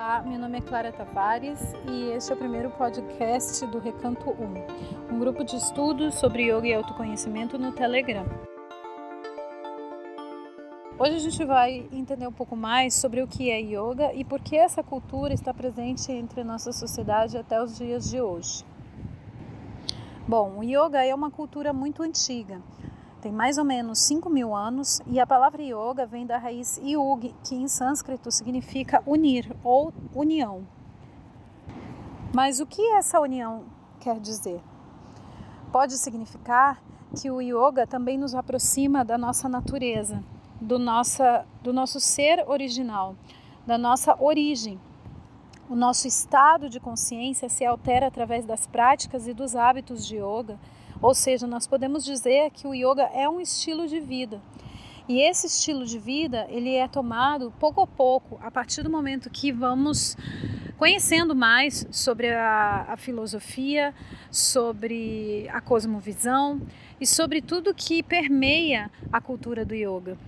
Olá, meu nome é Clara Tavares e este é o primeiro podcast do Recanto 1, um grupo de estudos sobre yoga e autoconhecimento no Telegram. Hoje a gente vai entender um pouco mais sobre o que é yoga e por que essa cultura está presente entre a nossa sociedade até os dias de hoje. Bom, o yoga é uma cultura muito antiga tem mais ou menos 5 mil anos e a palavra yoga vem da raiz yug, que em sânscrito significa unir ou união. Mas o que essa união quer dizer? Pode significar que o yoga também nos aproxima da nossa natureza, do, nossa, do nosso ser original, da nossa origem. O nosso estado de consciência se altera através das práticas e dos hábitos de yoga ou seja, nós podemos dizer que o yoga é um estilo de vida. E esse estilo de vida, ele é tomado pouco a pouco, a partir do momento que vamos conhecendo mais sobre a, a filosofia, sobre a cosmovisão e sobre tudo que permeia a cultura do yoga.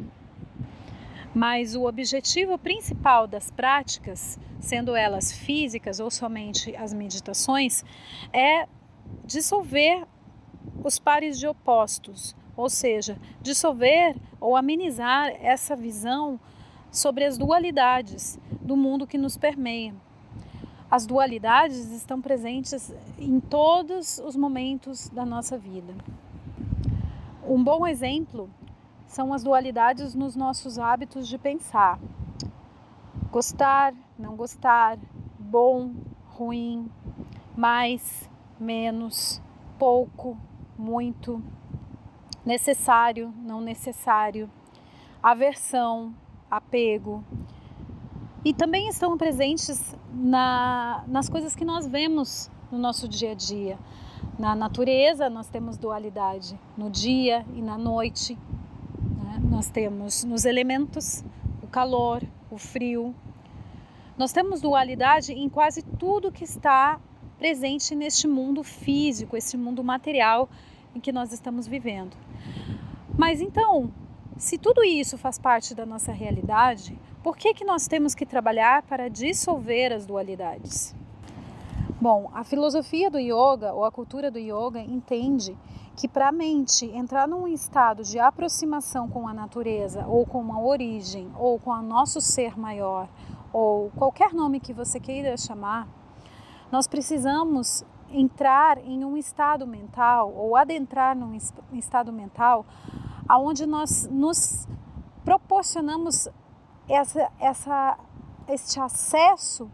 Mas o objetivo principal das práticas, sendo elas físicas ou somente as meditações, é dissolver os pares de opostos, ou seja, dissolver ou amenizar essa visão sobre as dualidades do mundo que nos permeia. As dualidades estão presentes em todos os momentos da nossa vida. Um bom exemplo são as dualidades nos nossos hábitos de pensar. Gostar, não gostar, bom, ruim, mais, menos, pouco, muito, necessário, não necessário, aversão, apego. E também estão presentes na, nas coisas que nós vemos no nosso dia a dia. Na natureza, nós temos dualidade no dia e na noite. Né? Nós temos nos elementos o calor, o frio. Nós temos dualidade em quase tudo que está presente neste mundo físico, esse mundo material em que nós estamos vivendo. Mas então, se tudo isso faz parte da nossa realidade, por que, que nós temos que trabalhar para dissolver as dualidades? Bom, a filosofia do yoga ou a cultura do yoga entende que para a mente entrar num estado de aproximação com a natureza, ou com uma origem, ou com o nosso ser maior, ou qualquer nome que você queira chamar, nós precisamos entrar em um estado mental ou adentrar num estado mental aonde nós nos proporcionamos essa, essa, este acesso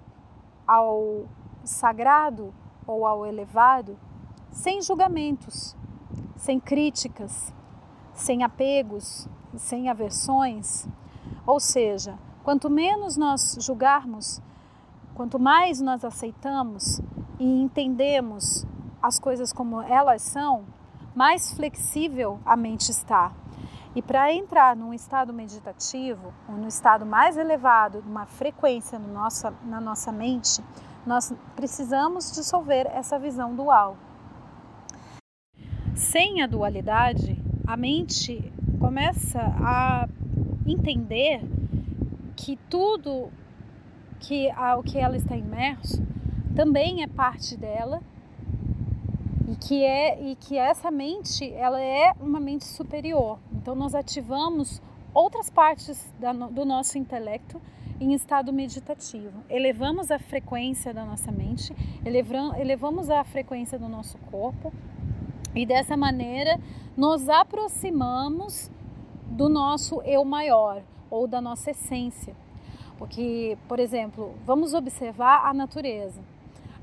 ao sagrado ou ao elevado sem julgamentos, sem críticas, sem apegos, sem aversões. Ou seja, quanto menos nós julgarmos, quanto mais nós aceitamos, e entendemos as coisas como elas são, mais flexível a mente está. E para entrar num estado meditativo, ou no estado mais elevado, uma frequência no nossa, na nossa mente, nós precisamos dissolver essa visão dual. Sem a dualidade, a mente começa a entender que tudo que ao que ela está imerso também é parte dela e que é e que essa mente ela é uma mente superior. Então nós ativamos outras partes da, do nosso intelecto em estado meditativo. Elevamos a frequência da nossa mente, elevamos a frequência do nosso corpo e dessa maneira nos aproximamos do nosso eu maior ou da nossa essência. Porque, por exemplo, vamos observar a natureza.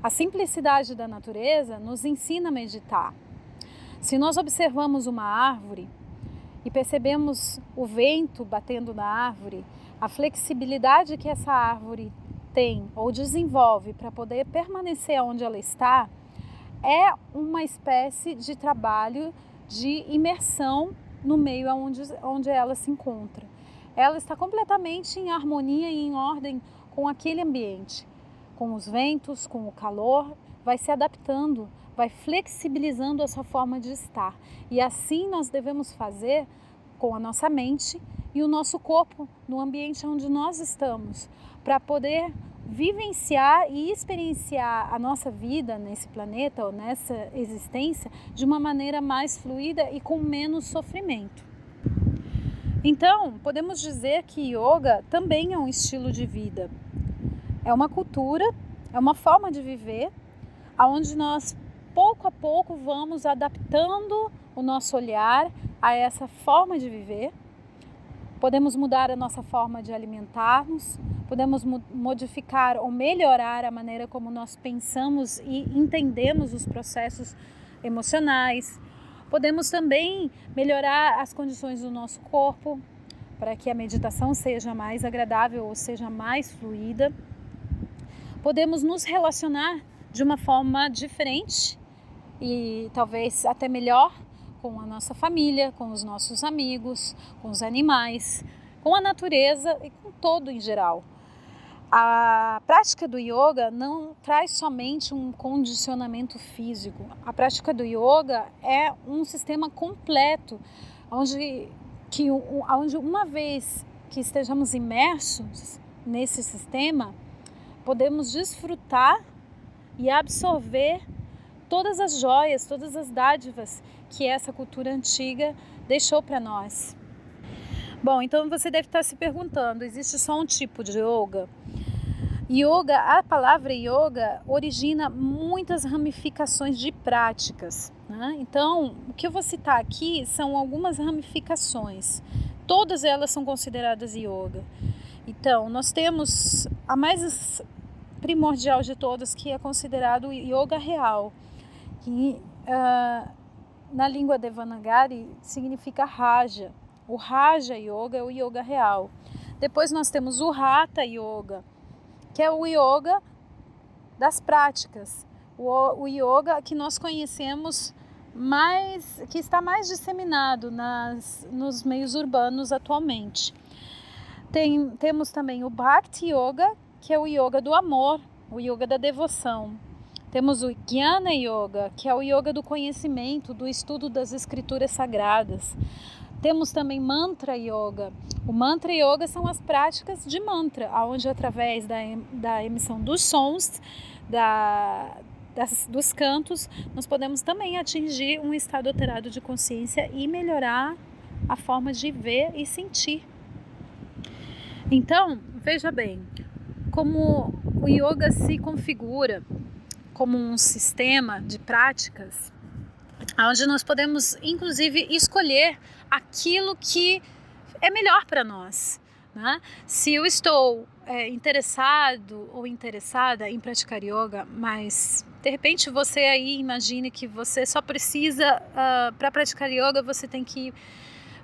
A simplicidade da natureza nos ensina a meditar. Se nós observamos uma árvore e percebemos o vento batendo na árvore, a flexibilidade que essa árvore tem ou desenvolve para poder permanecer onde ela está, é uma espécie de trabalho de imersão no meio onde, onde ela se encontra. Ela está completamente em harmonia e em ordem com aquele ambiente com os ventos, com o calor, vai se adaptando, vai flexibilizando a sua forma de estar. E assim nós devemos fazer com a nossa mente e o nosso corpo no ambiente onde nós estamos, para poder vivenciar e experienciar a nossa vida nesse planeta ou nessa existência de uma maneira mais fluida e com menos sofrimento. Então, podemos dizer que yoga também é um estilo de vida. É uma cultura, é uma forma de viver, aonde nós pouco a pouco vamos adaptando o nosso olhar a essa forma de viver. Podemos mudar a nossa forma de alimentarmos, podemos modificar ou melhorar a maneira como nós pensamos e entendemos os processos emocionais. Podemos também melhorar as condições do nosso corpo para que a meditação seja mais agradável ou seja mais fluida. Podemos nos relacionar de uma forma diferente e talvez até melhor com a nossa família, com os nossos amigos, com os animais, com a natureza e com todo em geral. A prática do yoga não traz somente um condicionamento físico. A prática do yoga é um sistema completo, onde, que, onde uma vez que estejamos imersos nesse sistema, podemos desfrutar e absorver todas as joias, todas as dádivas que essa cultura antiga deixou para nós. Bom, então você deve estar se perguntando: existe só um tipo de yoga? Yoga, a palavra yoga origina muitas ramificações de práticas. Né? Então, o que eu vou citar aqui são algumas ramificações. Todas elas são consideradas yoga. Então, nós temos a mais primordial de todas, que é considerado yoga real, que uh, na língua Devanagari significa Raja. O Raja Yoga é o yoga real. Depois nós temos o Hatha Yoga, que é o yoga das práticas, o, o yoga que nós conhecemos mais, que está mais disseminado nas, nos meios urbanos atualmente. Tem, temos também o Bhakti Yoga, que é o yoga do amor, o yoga da devoção. Temos o Jnana Yoga, que é o yoga do conhecimento, do estudo das escrituras sagradas. Temos também Mantra Yoga. O Mantra Yoga são as práticas de mantra, onde através da, da emissão dos sons, da, das, dos cantos, nós podemos também atingir um estado alterado de consciência e melhorar a forma de ver e sentir. Então, veja bem, como o yoga se configura como um sistema de práticas onde nós podemos, inclusive, escolher aquilo que é melhor para nós. Né? Se eu estou é, interessado ou interessada em praticar yoga, mas de repente você aí imagine que você só precisa, uh, ah, para praticar yoga, você tem que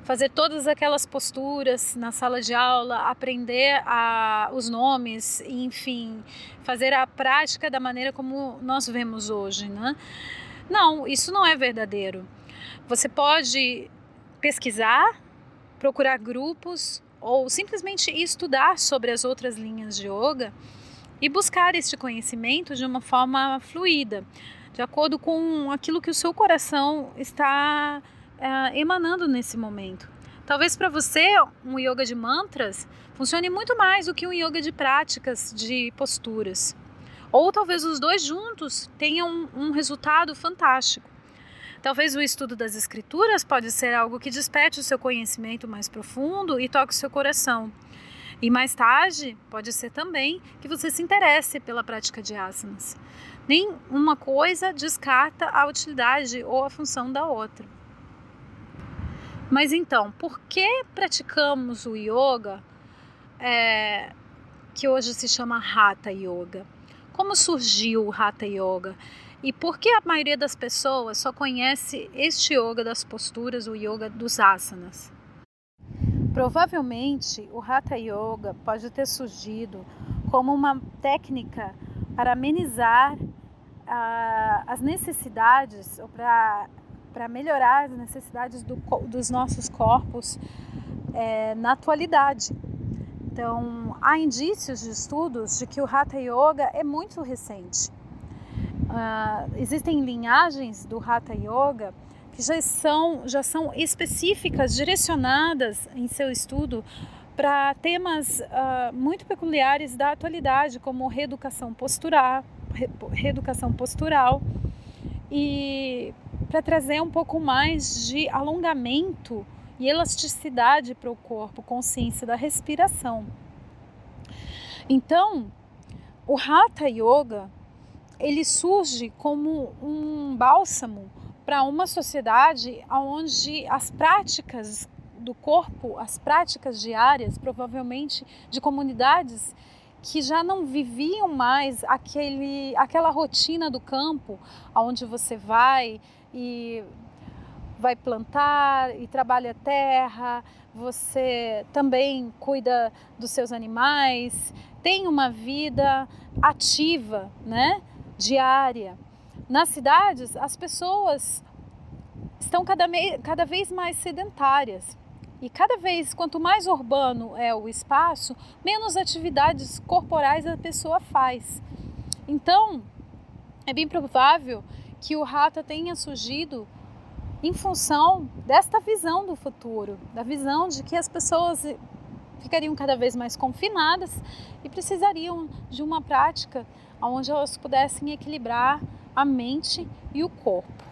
fazer todas aquelas posturas na sala de aula, aprender a, os nomes, enfim, fazer a prática da maneira como nós vemos hoje. Né? Não, isso não é verdadeiro. Você pode pesquisar, procurar grupos ou simplesmente estudar sobre as outras linhas de yoga e buscar este conhecimento de uma forma fluida, de acordo com aquilo que o seu coração está é, emanando nesse momento. Talvez para você um yoga de mantras funcione muito mais do que um yoga de práticas, de posturas. Ou talvez os dois juntos tenham um resultado fantástico. Talvez o estudo das escrituras pode ser algo que desperte o seu conhecimento mais profundo e toque o seu coração. E mais tarde, pode ser também que você se interesse pela prática de asanas. Nem uma coisa descarta a utilidade ou a função da outra. Mas então, por que praticamos o yoga, é, que hoje se chama Hatha Yoga? Como surgiu o Hatha Yoga? E por que a maioria das pessoas só conhece este yoga das posturas, o yoga dos asanas? Provavelmente o Hatha Yoga pode ter surgido como uma técnica para amenizar uh, as necessidades ou para, para melhorar as necessidades do, dos nossos corpos é, na atualidade. Então, há indícios de estudos de que o Hatha Yoga é muito recente. Uh, existem linhagens do Hatha Yoga que já são, já são específicas, direcionadas em seu estudo para temas uh, muito peculiares da atualidade, como reeducação postural, re, reeducação postural e para trazer um pouco mais de alongamento e elasticidade para o corpo, consciência da respiração. Então, o Hatha Yoga ele surge como um bálsamo para uma sociedade onde as práticas do corpo, as práticas diárias, provavelmente de comunidades que já não viviam mais aquele, aquela rotina do campo, aonde você vai e vai plantar e trabalha a terra, você também cuida dos seus animais, tem uma vida ativa, né, diária. Nas cidades, as pessoas estão cada, cada vez mais sedentárias. E cada vez, quanto mais urbano é o espaço, menos atividades corporais a pessoa faz. Então, é bem provável que o rata tenha surgido em função desta visão do futuro, da visão de que as pessoas ficariam cada vez mais confinadas e precisariam de uma prática onde elas pudessem equilibrar a mente e o corpo.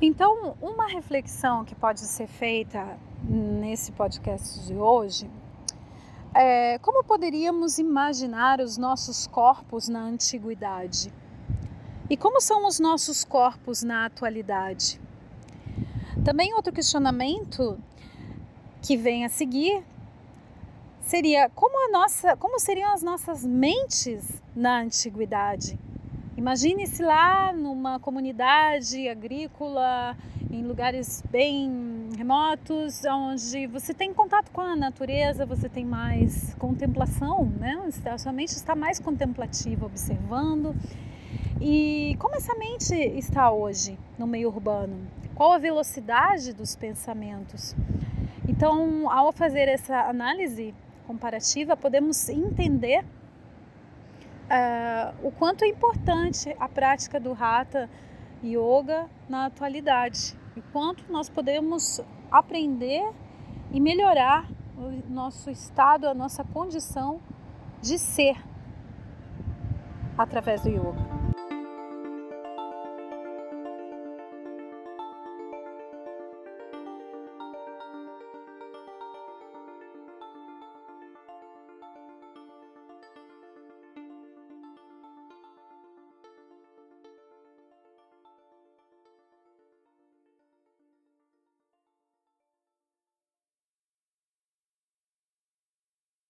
Então, uma reflexão que pode ser feita nesse podcast de hoje é como poderíamos imaginar os nossos corpos na antiguidade e como são os nossos corpos na atualidade. Também outro questionamento que vem a seguir seria como a nossa, como seriam as nossas mentes na antiguidade? Imagine-se lá numa comunidade agrícola, em lugares bem remotos, onde você tem contato com a natureza, você tem mais contemplação, né? A sua mente está mais contemplativa, observando. E como essa mente está hoje no meio urbano? Qual a velocidade dos pensamentos? Então, ao fazer essa análise comparativa, podemos entender uh, o quanto é importante a prática do Hatha Yoga na atualidade e quanto nós podemos aprender e melhorar o nosso estado, a nossa condição de ser através do yoga.